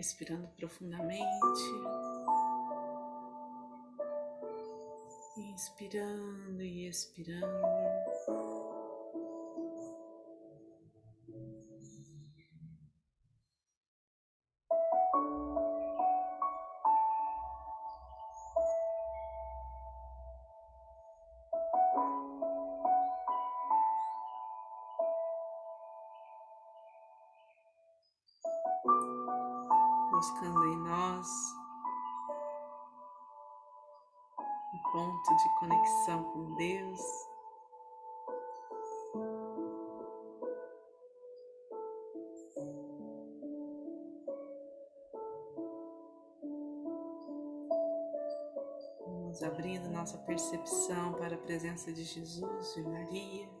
respirando profundamente, inspirando e expirando. Buscando em nós um ponto de conexão com Deus. Vamos abrindo nossa percepção para a presença de Jesus e Maria.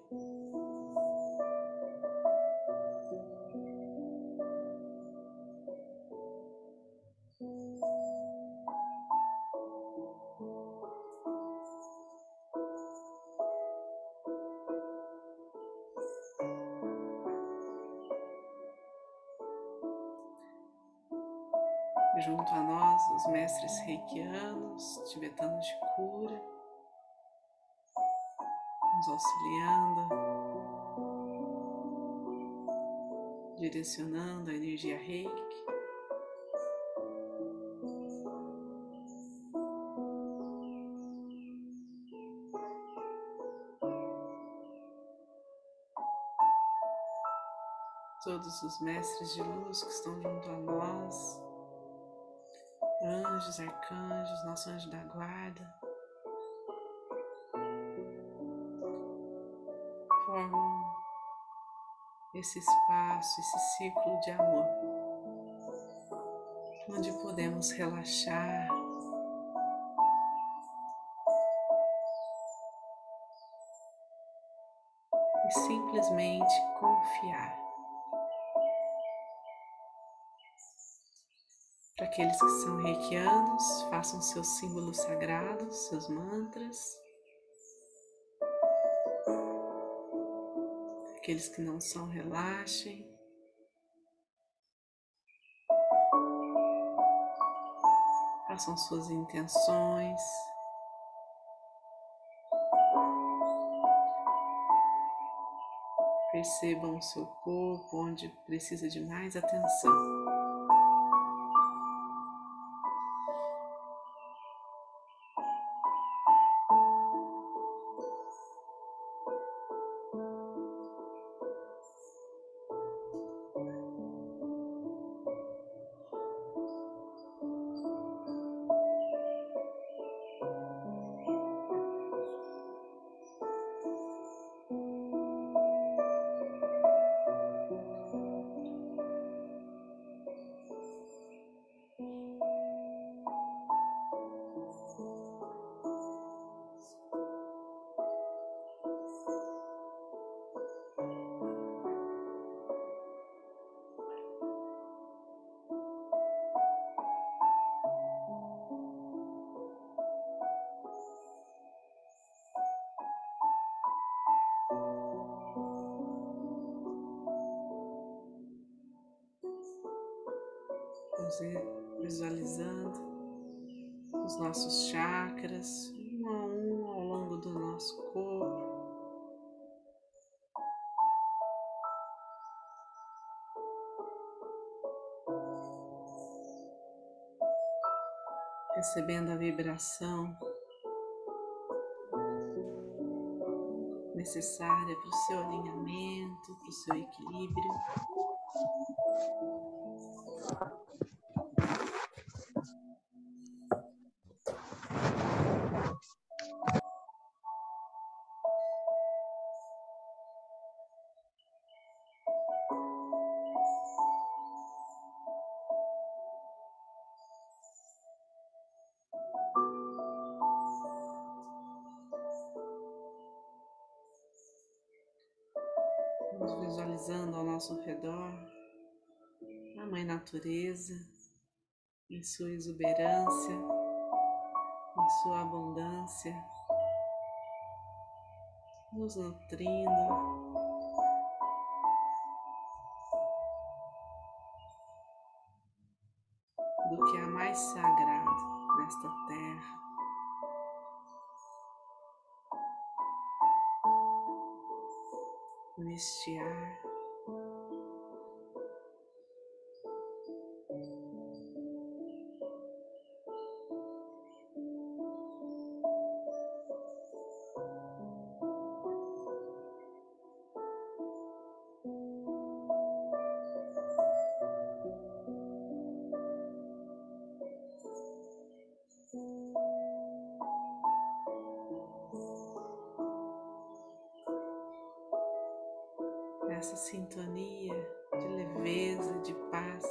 Junto a nós os mestres reikianos, tibetanos de cura, nos auxiliando, direcionando a energia reiki. Todos os mestres de luz que estão junto a nós, anjos, arcanjos, nosso anjo da guarda, formam esse espaço, esse ciclo de amor, onde podemos relaxar. E simplesmente confiar. Para aqueles que são reikianos, façam seus símbolos sagrados, seus mantras. Aqueles que não são, relaxem. Façam suas intenções. Percebam o seu corpo onde precisa de mais atenção. Vamos visualizando os nossos chakras, um a um ao longo do nosso corpo. Recebendo a vibração necessária para o seu alinhamento, para o seu equilíbrio. Vamos visualizando ao nosso redor a Mãe Natureza em sua exuberância, sua abundância, nos nutrindo. Neste ar. Paz.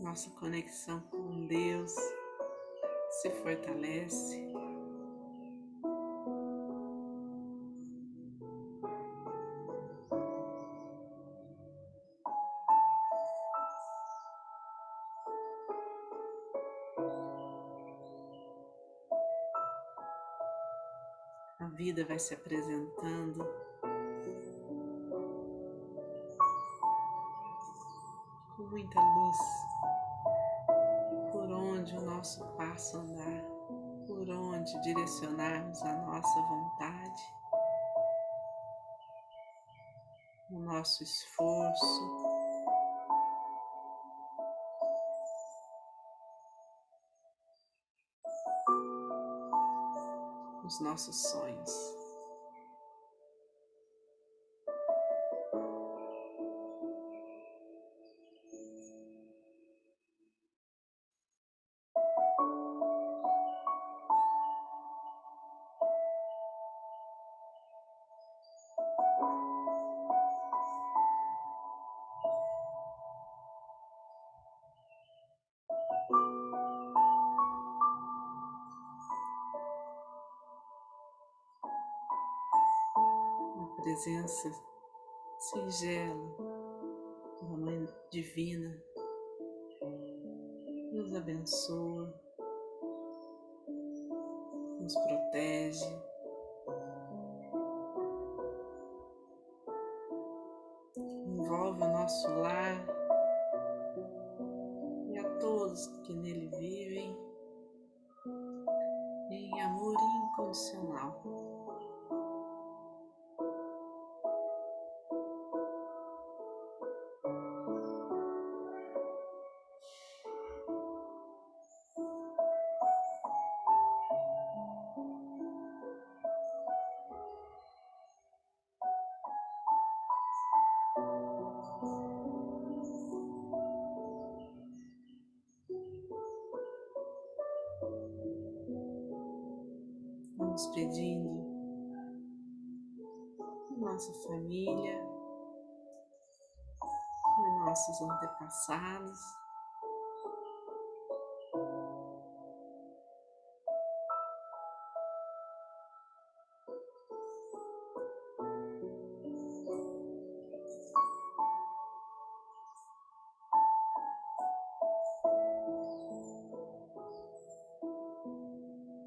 Nossa conexão com Deus se fortalece. A vida vai se apresentando. Com muita luz, por onde o nosso passo andar, por onde direcionarmos a nossa vontade, o nosso esforço, nossos sonhos. Presença singela da Mãe Divina nos abençoa, nos protege. Envolve o nosso lar e a todos que nele vivem em amor incondicional. Vamos pedindo nossa família, nossos antepassados.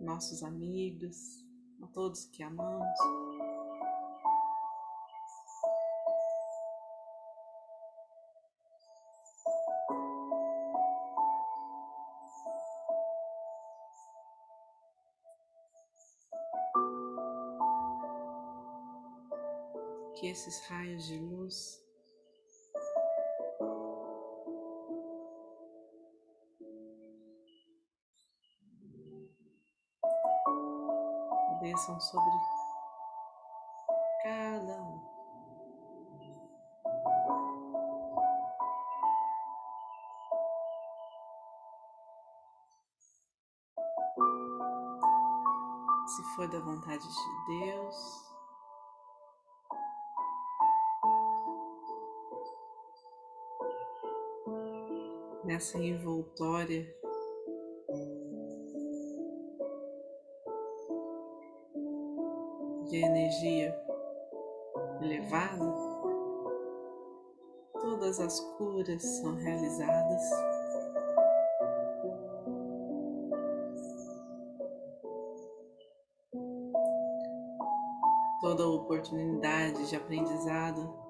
Nossos amigos, a todos que amamos. Que esses raios de luz desçam sobre cada um. Se for da vontade de Deus, nessa envoltória energia elevada, todas as curas são realizadas. Toda oportunidade de aprendizado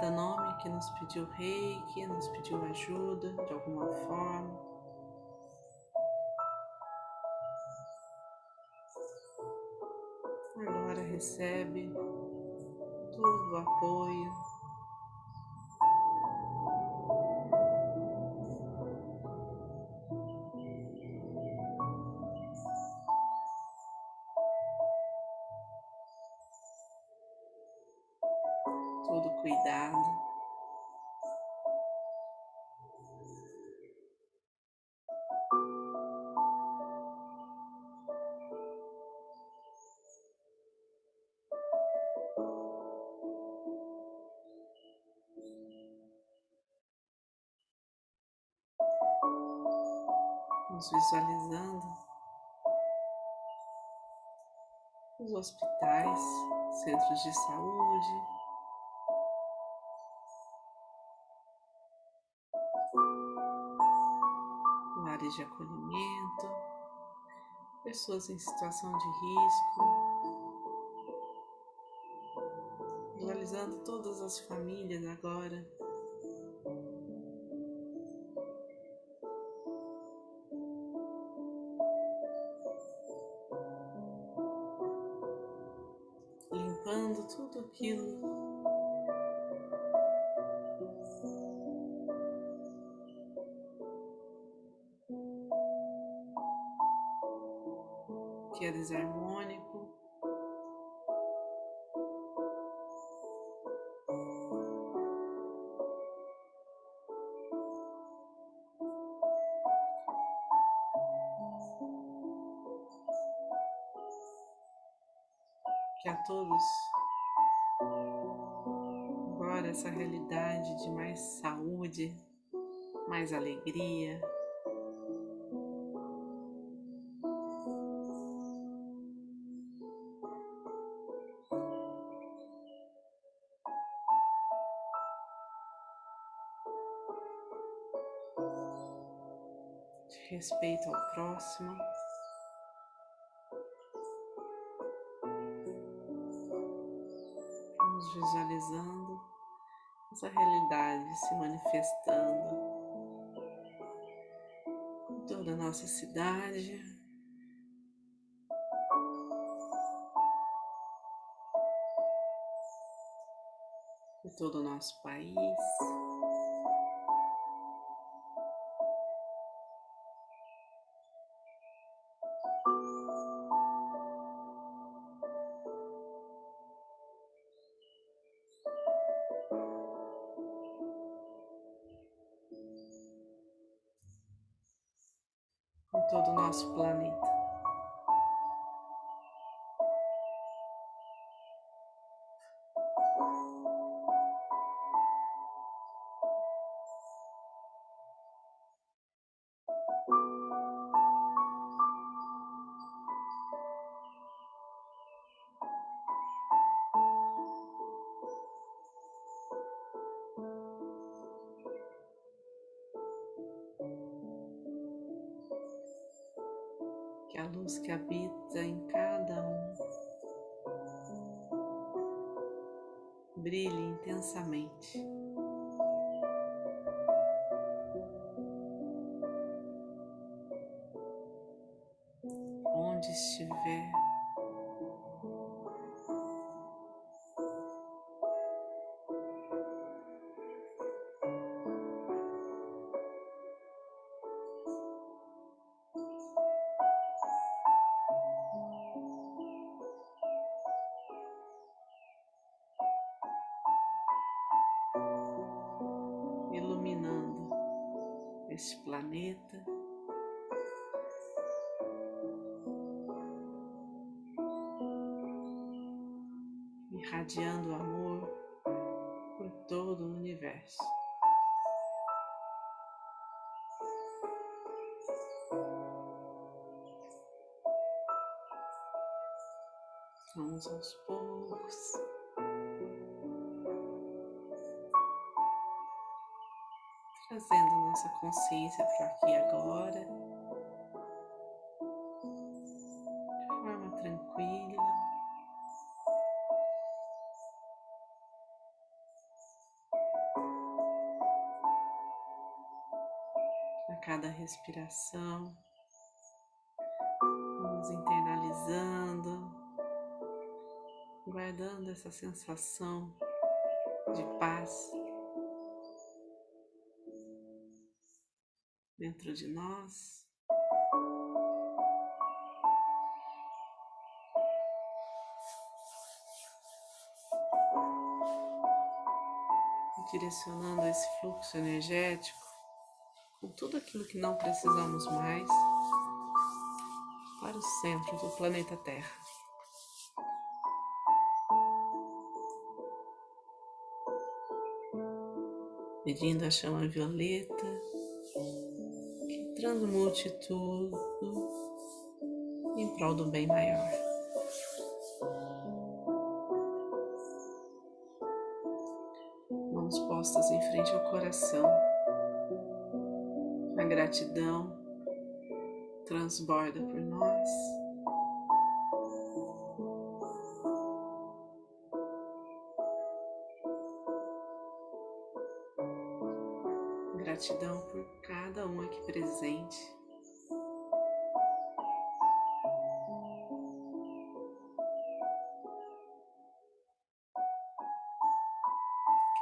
cada nome que nos pediu rei, que nos pediu ajuda de alguma forma, Agora recebe todo o apoio. Cuidado. Vamos visualizando os hospitais, centros de saúde, de acolhimento, pessoas em situação de risco, visualizando todas as famílias agora que ia dizer De respeito ao próximo. visualizando essa realidade se manifestando em toda a nossa cidade. Em todo o nosso país. Que habita em cada um brilhe intensamente. Planeta. Irradiando amor por todo o universo. Vamos aos poucos. Consciência para aqui agora. De forma tranquila. A cada respiração, vamos internalizando guardando essa sensação de paz dentro de nós. Direcionando esse fluxo energético com tudo aquilo que não precisamos mais para o centro do planeta Terra. pedindo a chama violeta transmute tudo em prol do bem maior. Mãos postas em frente ao coração, a gratidão transborda por nós. Gratidão por cada um aqui presente.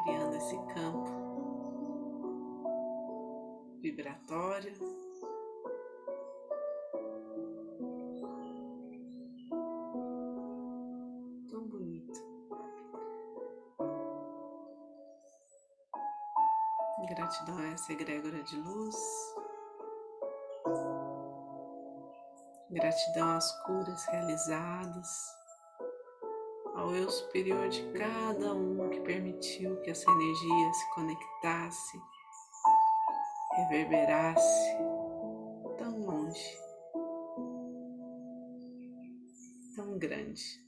Criando esse campo vibratório. Essa egrégora de luz. Gratidão às curas realizadas, ao eu superior de cada um que permitiu que essa energia se conectasse, reverberasse tão longe, tão grande.